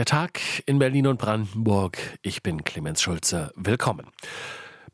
Der Tag in Berlin und Brandenburg. Ich bin Clemens Schulze. Willkommen.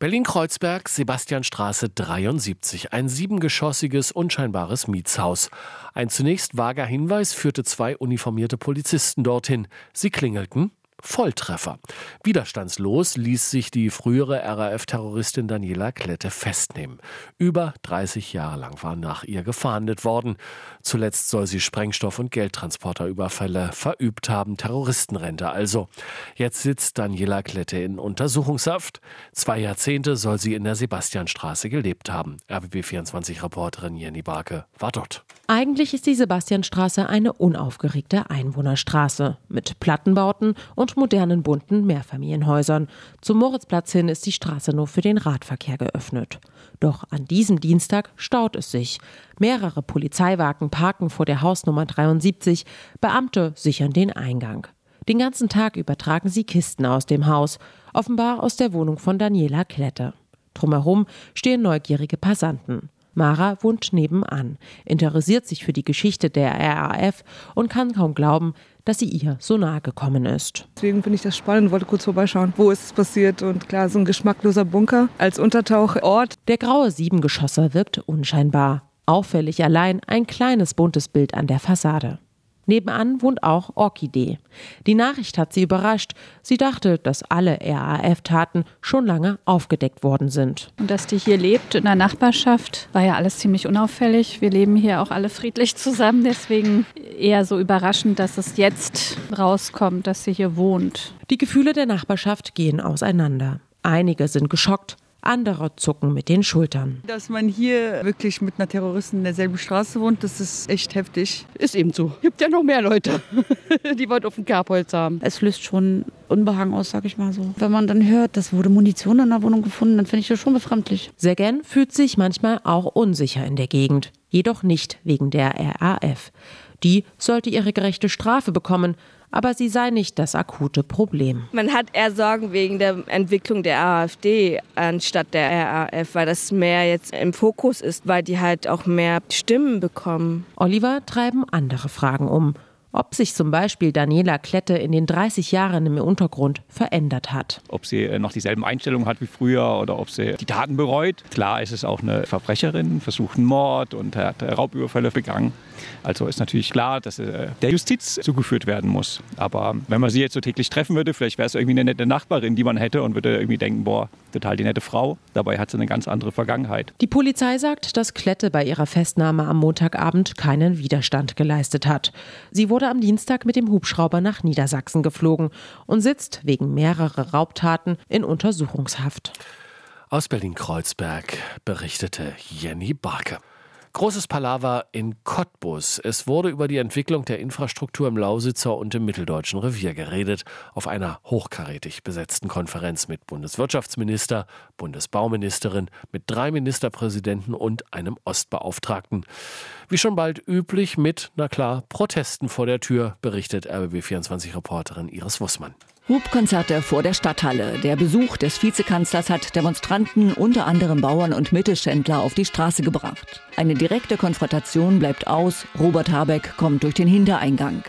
Berlin-Kreuzberg, Sebastianstraße 73. Ein siebengeschossiges, unscheinbares Mietshaus. Ein zunächst vager Hinweis führte zwei uniformierte Polizisten dorthin. Sie klingelten, Volltreffer. Widerstandslos ließ sich die frühere RAF-Terroristin Daniela Klette festnehmen. Über 30 Jahre lang war nach ihr gefahndet worden. Zuletzt soll sie Sprengstoff- und Geldtransporterüberfälle verübt haben, Terroristenrente also. Jetzt sitzt Daniela Klette in Untersuchungshaft. Zwei Jahrzehnte soll sie in der Sebastianstraße gelebt haben. RBB24-Reporterin Jenny Barke war dort. Eigentlich ist die Sebastianstraße eine unaufgeregte Einwohnerstraße mit Plattenbauten und und modernen bunten Mehrfamilienhäusern. Zum Moritzplatz hin ist die Straße nur für den Radverkehr geöffnet. Doch an diesem Dienstag staut es sich. Mehrere Polizeiwagen parken vor der Hausnummer 73, Beamte sichern den Eingang. Den ganzen Tag übertragen sie Kisten aus dem Haus, offenbar aus der Wohnung von Daniela Klette. Drumherum stehen neugierige Passanten. Mara wohnt nebenan, interessiert sich für die Geschichte der RAF und kann kaum glauben, dass sie ihr so nahe gekommen ist. Deswegen finde ich das spannend, wollte kurz vorbeischauen, wo ist es passiert und klar, so ein geschmackloser Bunker als Untertauchort. Der graue Siebengeschosser wirkt unscheinbar. Auffällig allein ein kleines buntes Bild an der Fassade. Nebenan wohnt auch Orchidee. Die Nachricht hat sie überrascht. Sie dachte, dass alle RAF-Taten schon lange aufgedeckt worden sind. Und dass die hier lebt in der Nachbarschaft, war ja alles ziemlich unauffällig. Wir leben hier auch alle friedlich zusammen. Deswegen eher so überraschend, dass es jetzt rauskommt, dass sie hier wohnt. Die Gefühle der Nachbarschaft gehen auseinander. Einige sind geschockt, andere zucken mit den Schultern. Dass man hier wirklich mit einer Terroristin in derselben Straße wohnt, das ist echt heftig. Ist eben so. Gibt ja noch mehr Leute, die was auf dem Kerbholz haben. Es flößt schon Unbehagen aus, sag ich mal so. Wenn man dann hört, das wurde Munition in der Wohnung gefunden, dann finde ich das schon befremdlich. Sergen fühlt sich manchmal auch unsicher in der Gegend. Jedoch nicht wegen der RAF. Die sollte ihre gerechte Strafe bekommen, aber sie sei nicht das akute Problem. Man hat eher Sorgen wegen der Entwicklung der AfD anstatt der RAF, weil das mehr jetzt im Fokus ist, weil die halt auch mehr Stimmen bekommen. Oliver treiben andere Fragen um ob sich zum Beispiel Daniela Klette in den 30 Jahren im Untergrund verändert hat. Ob sie äh, noch dieselben Einstellungen hat wie früher oder ob sie die Taten bereut. Klar ist es auch eine Verbrecherin, versucht einen Mord und hat Raubüberfälle begangen. Also ist natürlich klar, dass äh, der Justiz zugeführt werden muss. Aber wenn man sie jetzt so täglich treffen würde, vielleicht wäre es irgendwie eine nette Nachbarin, die man hätte und würde irgendwie denken, boah, total die nette Frau. Dabei hat sie eine ganz andere Vergangenheit. Die Polizei sagt, dass Klette bei ihrer Festnahme am Montagabend keinen Widerstand geleistet hat. Sie wurde am Dienstag mit dem Hubschrauber nach Niedersachsen geflogen und sitzt wegen mehrerer Raubtaten in Untersuchungshaft. Aus Berlin-Kreuzberg berichtete Jenny Barke. Großes Palaver in Cottbus. Es wurde über die Entwicklung der Infrastruktur im Lausitzer und im Mitteldeutschen Revier geredet, auf einer hochkarätig besetzten Konferenz mit Bundeswirtschaftsminister, Bundesbauministerin, mit drei Ministerpräsidenten und einem Ostbeauftragten. Wie schon bald üblich mit, na klar, Protesten vor der Tür, berichtet RBB24-Reporterin Iris Wussmann. Hubkonzerte vor der Stadthalle. Der Besuch des Vizekanzlers hat Demonstranten, unter anderem Bauern und Mittelständler, auf die Straße gebracht. Eine direkte Konfrontation bleibt aus. Robert Habeck kommt durch den Hintereingang.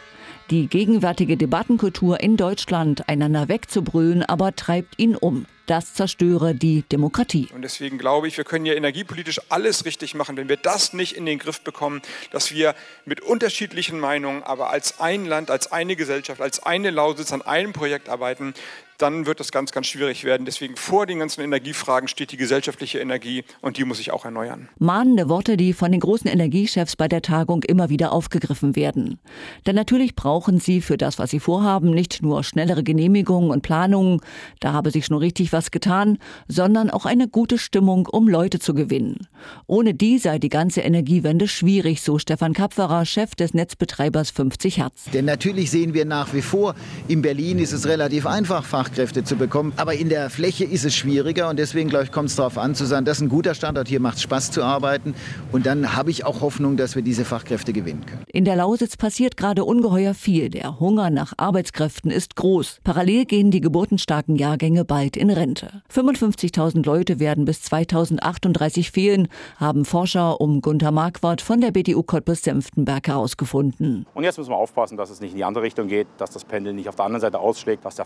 Die gegenwärtige Debattenkultur in Deutschland, einander wegzubrüllen, aber treibt ihn um. Das zerstöre die Demokratie. Und deswegen glaube ich, wir können ja energiepolitisch alles richtig machen, wenn wir das nicht in den Griff bekommen, dass wir mit unterschiedlichen Meinungen, aber als ein Land, als eine Gesellschaft, als eine Lausitz an einem Projekt arbeiten, dann wird es ganz, ganz schwierig werden. Deswegen vor den ganzen Energiefragen steht die gesellschaftliche Energie und die muss sich auch erneuern. Mahnende Worte, die von den großen Energiechefs bei der Tagung immer wieder aufgegriffen werden. Denn natürlich brauchen sie für das, was sie vorhaben, nicht nur schnellere Genehmigungen und Planungen, da habe sich schon richtig was getan, sondern auch eine gute Stimmung, um Leute zu gewinnen. Ohne die sei die ganze Energiewende schwierig, so Stefan Kapferer, Chef des Netzbetreibers 50 Hertz. Denn natürlich sehen wir nach wie vor, in Berlin ist es relativ einfach, Fachkräfte zu bekommen. Aber in der Fläche ist es schwieriger und deswegen, glaube ich, kommt es darauf an zu sagen, das ist ein guter Standort, hier macht es Spaß zu arbeiten. Und dann habe ich auch Hoffnung, dass wir diese Fachkräfte gewinnen können. In der Lausitz passiert gerade ungeheuer viel. Der Hunger nach Arbeitskräften ist groß. Parallel gehen die geburtenstarken Jahrgänge bald in Rente. 55.000 Leute werden bis 2038 fehlen, haben Forscher um Gunther Marquardt von der BDU Cottbus-Senftenberg herausgefunden. Und jetzt müssen wir aufpassen, dass es nicht in die andere Richtung geht, dass das Pendel nicht auf der anderen Seite ausschlägt, dass der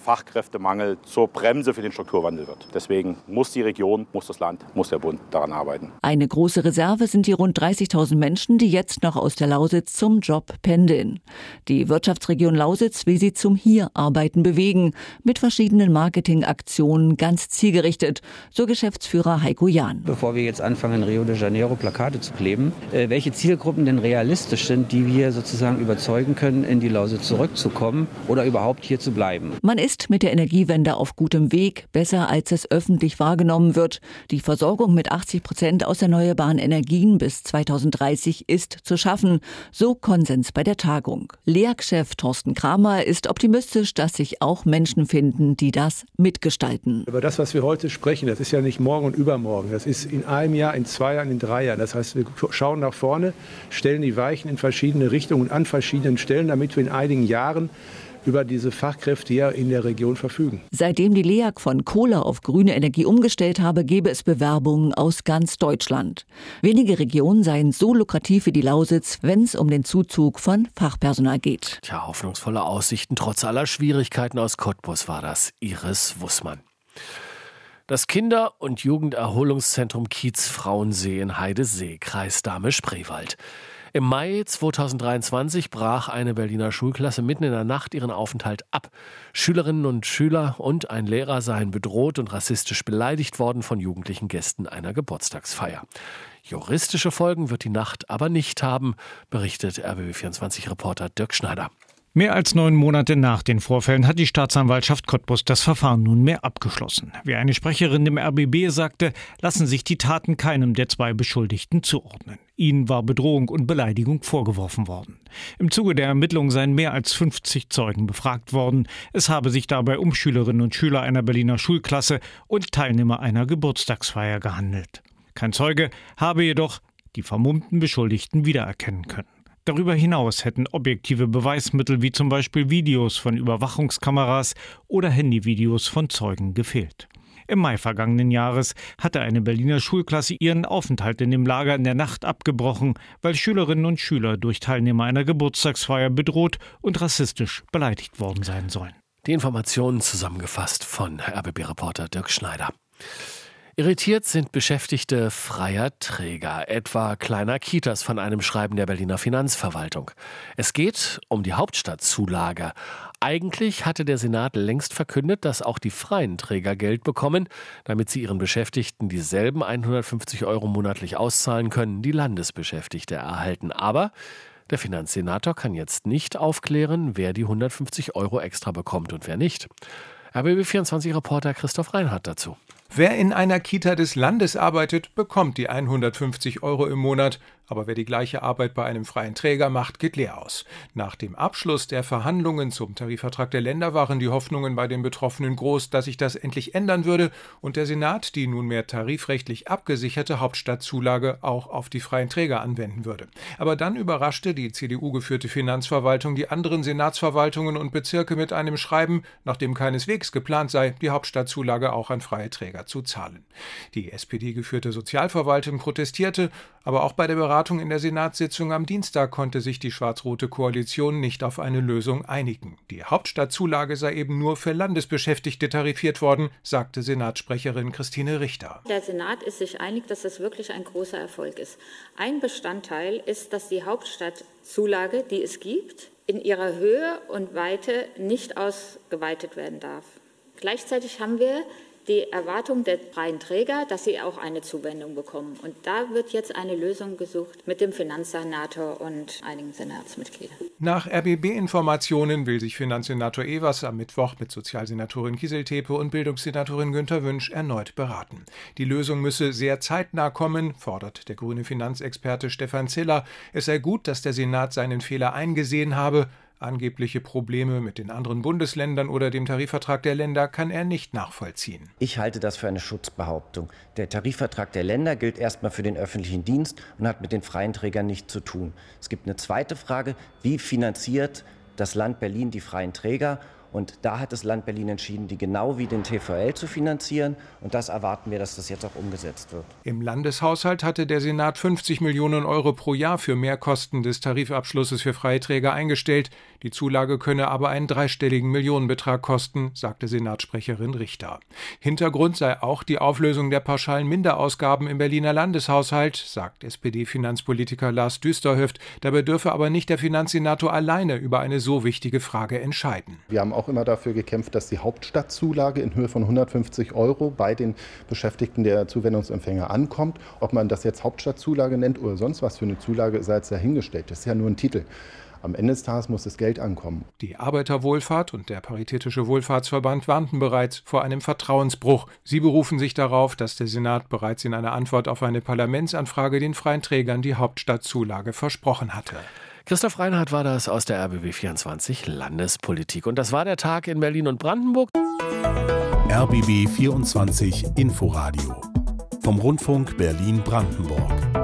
Fachkräftemangel zur Bremse für den Strukturwandel wird. Deswegen muss die Region, muss das Land, muss der Bund daran arbeiten. Eine große Reserve sind die rund 30.000 Menschen, die jetzt noch aus der Lausitz zum Job pendeln. Die Wirtschaftsregion Lausitz will sie zum Hier-Arbeiten bewegen, mit verschiedenen Marketingaktionen ganz zielgerichtet, so Geschäftsführer Heiko Jahn. Bevor wir jetzt anfangen, in Rio de Janeiro Plakate zu kleben, äh, welche Zielgruppen denn realistisch sind, die wir sozusagen überzeugen können, in die Lausitz zurückzukommen oder überhaupt hier zu bleiben. Man ist mit der Energiewende auf gutem Weg, besser als es öffentlich wahrgenommen wird. Die Versorgung mit 80 Prozent aus erneuerbaren Energien bis 2030 ist zu schaffen, so Konsens bei der Tagung. Lehrchef Thorsten Kramer ist optimistisch, dass sich auch Menschen finden, die das mitgestalten. Über das, was wir heute sprechen, das ist ja nicht morgen und übermorgen. Das ist in einem Jahr, in zwei Jahren, in drei Jahren. Das heißt, wir schauen nach vorne, stellen die Weichen in verschiedene Richtungen an verschiedenen Stellen, damit wir in einigen Jahren über diese Fachkräfte ja in der Region verfügen. Seitdem die LEAG von Kohle auf grüne Energie umgestellt habe, gebe es Bewerbungen aus ganz Deutschland. Wenige Regionen seien so lukrativ wie die Lausitz, wenn es um den Zuzug von Fachpersonal geht. Tja, hoffnungsvolle Aussichten trotz aller Schwierigkeiten aus Cottbus war das. Iris Wussmann. Das Kinder- und Jugenderholungszentrum Kiez Frauensee in Heidesee, Kreis Dahme-Spreewald. Im Mai 2023 brach eine Berliner Schulklasse mitten in der Nacht ihren Aufenthalt ab. Schülerinnen und Schüler und ein Lehrer seien bedroht und rassistisch beleidigt worden von jugendlichen Gästen einer Geburtstagsfeier. Juristische Folgen wird die Nacht aber nicht haben, berichtet RBB24-Reporter Dirk Schneider. Mehr als neun Monate nach den Vorfällen hat die Staatsanwaltschaft Cottbus das Verfahren nunmehr abgeschlossen. Wie eine Sprecherin dem RBB sagte, lassen sich die Taten keinem der zwei Beschuldigten zuordnen. Ihnen war Bedrohung und Beleidigung vorgeworfen worden. Im Zuge der Ermittlungen seien mehr als 50 Zeugen befragt worden. Es habe sich dabei um Schülerinnen und Schüler einer Berliner Schulklasse und Teilnehmer einer Geburtstagsfeier gehandelt. Kein Zeuge habe jedoch die vermummten Beschuldigten wiedererkennen können. Darüber hinaus hätten objektive Beweismittel wie zum Beispiel Videos von Überwachungskameras oder Handyvideos von Zeugen gefehlt. Im Mai vergangenen Jahres hatte eine Berliner Schulklasse ihren Aufenthalt in dem Lager in der Nacht abgebrochen, weil Schülerinnen und Schüler durch Teilnehmer einer Geburtstagsfeier bedroht und rassistisch beleidigt worden sein sollen. Die Informationen zusammengefasst von RBB-Reporter Dirk Schneider. Irritiert sind Beschäftigte freier Träger, etwa kleiner Kitas von einem Schreiben der Berliner Finanzverwaltung. Es geht um die Hauptstadtzulage. Eigentlich hatte der Senat längst verkündet, dass auch die freien Träger Geld bekommen, damit sie ihren Beschäftigten dieselben 150 Euro monatlich auszahlen können, die Landesbeschäftigte erhalten. Aber der Finanzsenator kann jetzt nicht aufklären, wer die 150 Euro extra bekommt und wer nicht. RBB24-Reporter Christoph Reinhardt dazu. Wer in einer Kita des Landes arbeitet, bekommt die 150 Euro im Monat. Aber wer die gleiche Arbeit bei einem freien Träger macht, geht leer aus. Nach dem Abschluss der Verhandlungen zum Tarifvertrag der Länder waren die Hoffnungen bei den Betroffenen groß, dass sich das endlich ändern würde und der Senat die nunmehr tarifrechtlich abgesicherte Hauptstadtzulage auch auf die freien Träger anwenden würde. Aber dann überraschte die CDU-geführte Finanzverwaltung die anderen Senatsverwaltungen und Bezirke mit einem Schreiben, nachdem keineswegs geplant sei, die Hauptstadtzulage auch an freie Träger zu zahlen. Die SPD-geführte Sozialverwaltung protestierte, aber auch bei der Beratung in der Senatssitzung am Dienstag konnte sich die schwarz-rote Koalition nicht auf eine Lösung einigen. Die Hauptstadtzulage sei eben nur für Landesbeschäftigte tarifiert worden, sagte Senatssprecherin Christine Richter. Der Senat ist sich einig, dass das wirklich ein großer Erfolg ist. Ein Bestandteil ist, dass die Hauptstadtzulage, die es gibt, in ihrer Höhe und Weite nicht ausgeweitet werden darf. Gleichzeitig haben wir die Erwartung der freien Träger, dass sie auch eine Zuwendung bekommen. Und da wird jetzt eine Lösung gesucht mit dem Finanzsenator und einigen Senatsmitgliedern. Nach RBB-Informationen will sich Finanzsenator Evers am Mittwoch mit Sozialsenatorin Kieseltepe und Bildungssenatorin Günter Wünsch erneut beraten. Die Lösung müsse sehr zeitnah kommen, fordert der grüne Finanzexperte Stefan Ziller. Es sei gut, dass der Senat seinen Fehler eingesehen habe, Angebliche Probleme mit den anderen Bundesländern oder dem Tarifvertrag der Länder kann er nicht nachvollziehen. Ich halte das für eine Schutzbehauptung. Der Tarifvertrag der Länder gilt erstmal für den öffentlichen Dienst und hat mit den freien Trägern nichts zu tun. Es gibt eine zweite Frage, wie finanziert das Land Berlin die freien Träger? Und da hat das Land Berlin entschieden, die genau wie den TVL zu finanzieren. Und das erwarten wir, dass das jetzt auch umgesetzt wird. Im Landeshaushalt hatte der Senat 50 Millionen Euro pro Jahr für Mehrkosten des Tarifabschlusses für Freiträger eingestellt. Die Zulage könne aber einen dreistelligen Millionenbetrag kosten, sagte Senatssprecherin Richter. Hintergrund sei auch die Auflösung der pauschalen Minderausgaben im Berliner Landeshaushalt, sagt SPD-Finanzpolitiker Lars Düsterhöft. Dabei dürfe aber nicht der Finanzsenator alleine über eine so wichtige Frage entscheiden. Wir haben auch immer dafür gekämpft, dass die Hauptstadtzulage in Höhe von 150 Euro bei den Beschäftigten der Zuwendungsempfänger ankommt. Ob man das jetzt Hauptstadtzulage nennt oder sonst was für eine Zulage, sei jetzt dahingestellt. Das ist ja nur ein Titel. Am Ende des Tages muss das Geld ankommen. Die Arbeiterwohlfahrt und der Paritätische Wohlfahrtsverband warnten bereits vor einem Vertrauensbruch. Sie berufen sich darauf, dass der Senat bereits in einer Antwort auf eine Parlamentsanfrage den freien Trägern die Hauptstadtzulage versprochen hatte. Christoph Reinhardt war das aus der RBB 24 Landespolitik. Und das war der Tag in Berlin und Brandenburg. RBB 24 Inforadio vom Rundfunk Berlin-Brandenburg.